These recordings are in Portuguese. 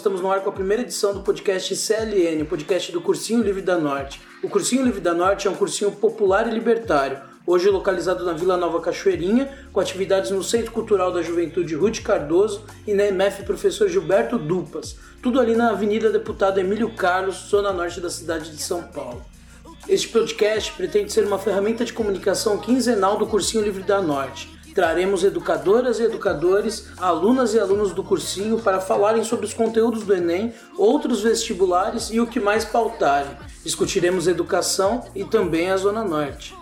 Estamos no ar com a primeira edição do podcast CLN, o podcast do Cursinho Livre da Norte. O Cursinho Livre da Norte é um cursinho popular e libertário, hoje localizado na Vila Nova Cachoeirinha, com atividades no Centro Cultural da Juventude Ruth Cardoso e na MF Professor Gilberto Dupas, tudo ali na Avenida Deputado Emílio Carlos, zona norte da cidade de São Paulo. Este podcast pretende ser uma ferramenta de comunicação quinzenal do Cursinho Livre da Norte Traremos educadoras e educadores, alunas e alunos do cursinho para falarem sobre os conteúdos do Enem, outros vestibulares e o que mais pautarem. Discutiremos educação e também a Zona Norte.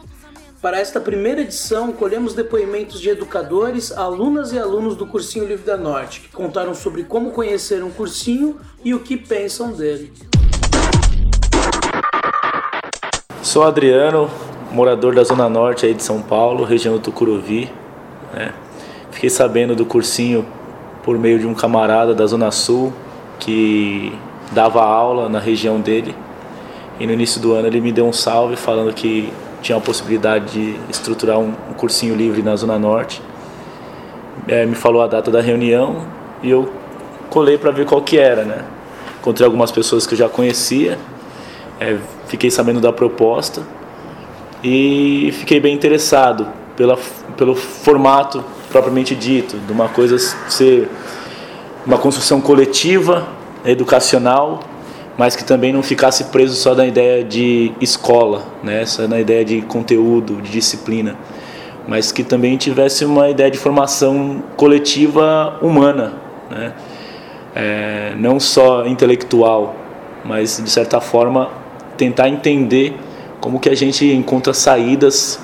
Para esta primeira edição, colhemos depoimentos de educadores, alunas e alunos do Cursinho Livre da Norte, que contaram sobre como conhecer um cursinho e o que pensam dele. Sou Adriano, morador da Zona Norte aí de São Paulo, região do Tucuruvi. Né? Fiquei sabendo do cursinho por meio de um camarada da Zona Sul que dava aula na região dele. E no início do ano ele me deu um salve falando que tinha a possibilidade de estruturar um, cursinho livre na Zona Norte. É, me falou a data da reunião e eu colei para ver qual que era, né? Encontrei algumas pessoas que eu já conhecia, é, fiquei sabendo da proposta e fiquei bem interessado pela, pelo formato propriamente dito, de uma coisa ser uma construção coletiva, educacional, mas que também não ficasse preso só na ideia de escola, né? só na ideia de conteúdo, de disciplina, mas que também tivesse uma ideia de formação coletiva humana, né? É, não só intelectual, mas de certa forma tentar entender como que a gente encontra saídas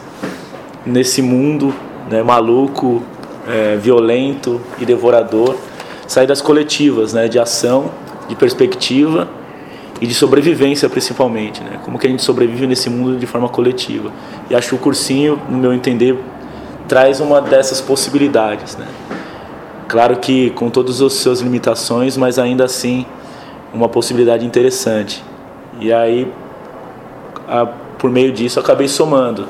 nesse mundo né, maluco, é, violento e devorador, saídas coletivas, né, de ação, de perspectiva e de sobrevivência principalmente, né? Como que a gente sobrevive nesse mundo de forma coletiva? E acho que o cursinho, no meu entender, traz uma dessas possibilidades, né? Claro que com todas as suas limitações, mas ainda assim uma possibilidade interessante. E aí, a, por meio disso, acabei somando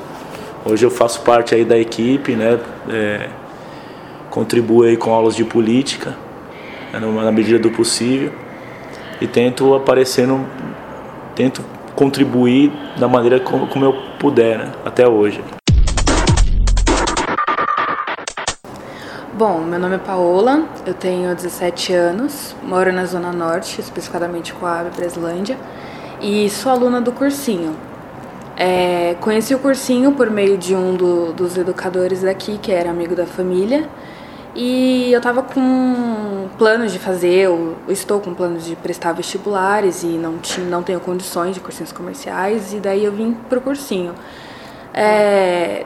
Hoje eu faço parte aí da equipe, né? É, contribuo aí com aulas de política, né, na medida do possível, e tento aparecer no, tento contribuir da maneira como, como eu puder, né, até hoje. Bom, meu nome é Paola, eu tenho 17 anos, moro na Zona Norte, especificamente com a Breslândia, e sou aluna do cursinho. É, conheci o cursinho por meio de um do, dos educadores daqui, que era amigo da família. E eu estava com planos de fazer, eu estou com planos de prestar vestibulares e não, tinha, não tenho condições de cursinhos comerciais, e daí eu vim pro cursinho. É,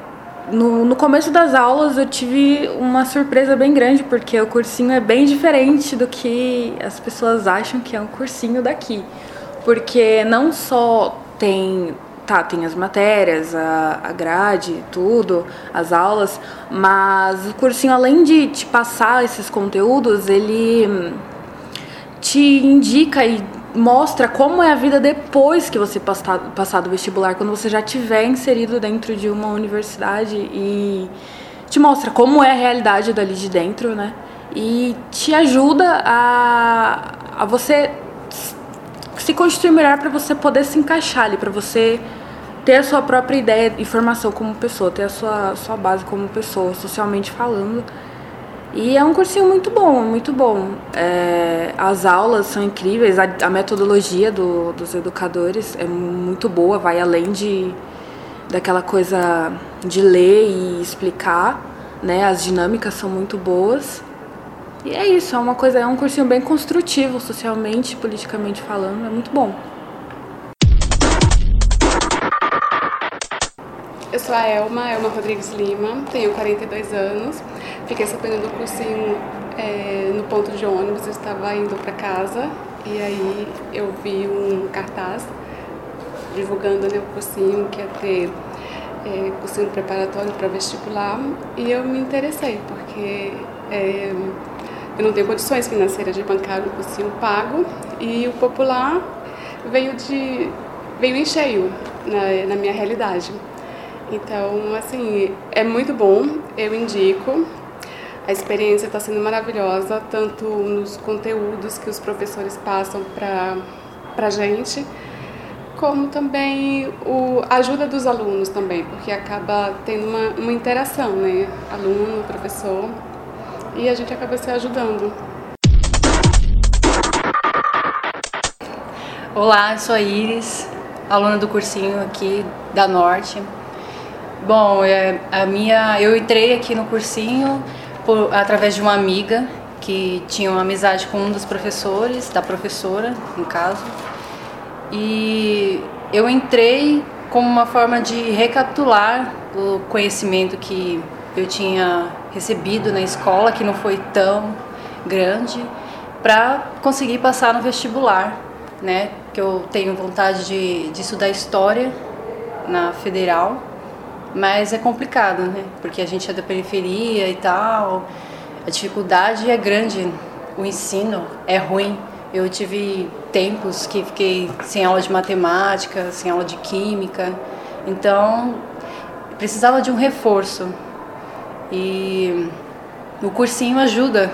no, no começo das aulas eu tive uma surpresa bem grande, porque o cursinho é bem diferente do que as pessoas acham que é um cursinho daqui. Porque não só tem tá, tem as matérias, a, a grade, tudo, as aulas, mas o cursinho, além de te passar esses conteúdos, ele te indica e mostra como é a vida depois que você passar, passar do vestibular, quando você já tiver inserido dentro de uma universidade e te mostra como é a realidade dali de dentro, né? E te ajuda a, a você se constituir melhor para você poder se encaixar ali, para você ter a sua própria ideia e formação como pessoa, ter a sua, sua base como pessoa, socialmente falando. E é um cursinho muito bom, muito bom. É, as aulas são incríveis, a, a metodologia do, dos educadores é muito boa, vai além de daquela coisa de ler e explicar, né? As dinâmicas são muito boas. E é isso, é uma coisa, é um cursinho bem construtivo socialmente, politicamente falando, é muito bom. Eu sou a Elma, Elma Rodrigues Lima, tenho 42 anos. Fiquei sabendo do cursinho é, no ponto de ônibus, eu estava indo para casa e aí eu vi um cartaz divulgando né, o cursinho que ia ter é, cursinho preparatório para vestibular e eu me interessei porque é, eu não tenho condições financeiras de bancar o cursinho pago e o popular veio de veio em cheio na, na minha realidade. Então, assim, é muito bom, eu indico. A experiência está sendo maravilhosa, tanto nos conteúdos que os professores passam para a gente, como também o, a ajuda dos alunos também, porque acaba tendo uma, uma interação, né? Aluno, professor, e a gente acaba se ajudando. Olá, sou a Iris, aluna do cursinho aqui da Norte. Bom, é, a minha, eu entrei aqui no cursinho por, através de uma amiga que tinha uma amizade com um dos professores, da professora, no caso. E eu entrei como uma forma de recapitular o conhecimento que eu tinha recebido na escola, que não foi tão grande, para conseguir passar no vestibular, né? Que eu tenho vontade de, de estudar história na federal, mas é complicado, né? Porque a gente é da periferia e tal, a dificuldade é grande, o ensino é ruim. Eu tive tempos que fiquei sem aula de matemática, sem aula de química, então precisava de um reforço. E o cursinho ajuda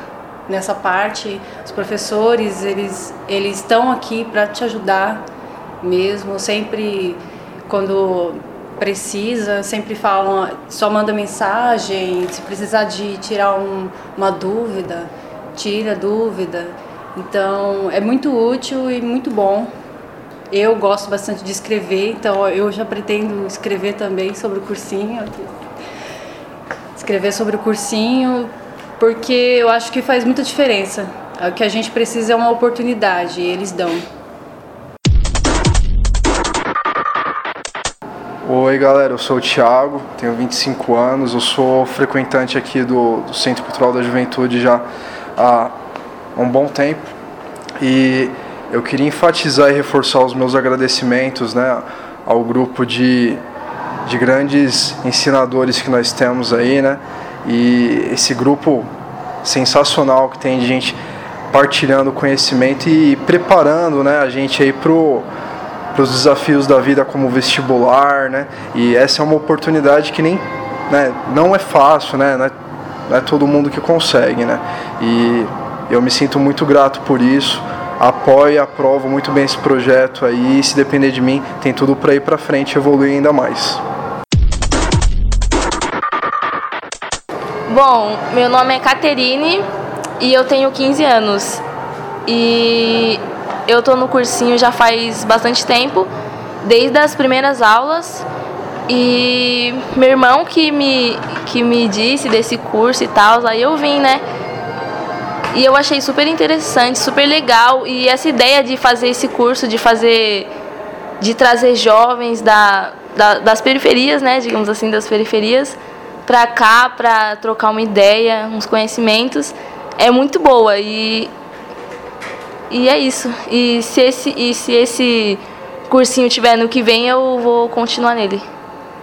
nessa parte. Os professores, eles eles estão aqui para te ajudar mesmo, sempre quando precisa, sempre falam, só manda mensagem, se precisar de tirar um, uma dúvida, tira dúvida. Então, é muito útil e muito bom. Eu gosto bastante de escrever, então eu já pretendo escrever também sobre o cursinho. Escrever sobre o cursinho, porque eu acho que faz muita diferença. O que a gente precisa é uma oportunidade, e eles dão. Oi galera, eu sou o Thiago, tenho 25 anos, eu sou frequentante aqui do, do Centro Cultural da Juventude já há um bom tempo e eu queria enfatizar e reforçar os meus agradecimentos né, ao grupo de, de grandes ensinadores que nós temos aí, né? E esse grupo sensacional que tem de gente partilhando conhecimento e preparando né, a gente aí pro para os desafios da vida como vestibular, né? E essa é uma oportunidade que nem, né, não é fácil, né? Não é, não é todo mundo que consegue, né? E eu me sinto muito grato por isso. Apoio e aprovo muito bem esse projeto aí. E se depender de mim, tem tudo para ir para frente e evoluir ainda mais. Bom, meu nome é Caterine e eu tenho 15 anos. E eu tô no cursinho já faz bastante tempo, desde as primeiras aulas. E meu irmão que me, que me disse desse curso e tal, aí eu vim, né? E eu achei super interessante, super legal. E essa ideia de fazer esse curso, de fazer. de trazer jovens da, da das periferias, né? Digamos assim, das periferias, pra cá, pra trocar uma ideia, uns conhecimentos, é muito boa. E e é isso. E se esse, e se esse cursinho tiver no que vem, eu vou continuar nele.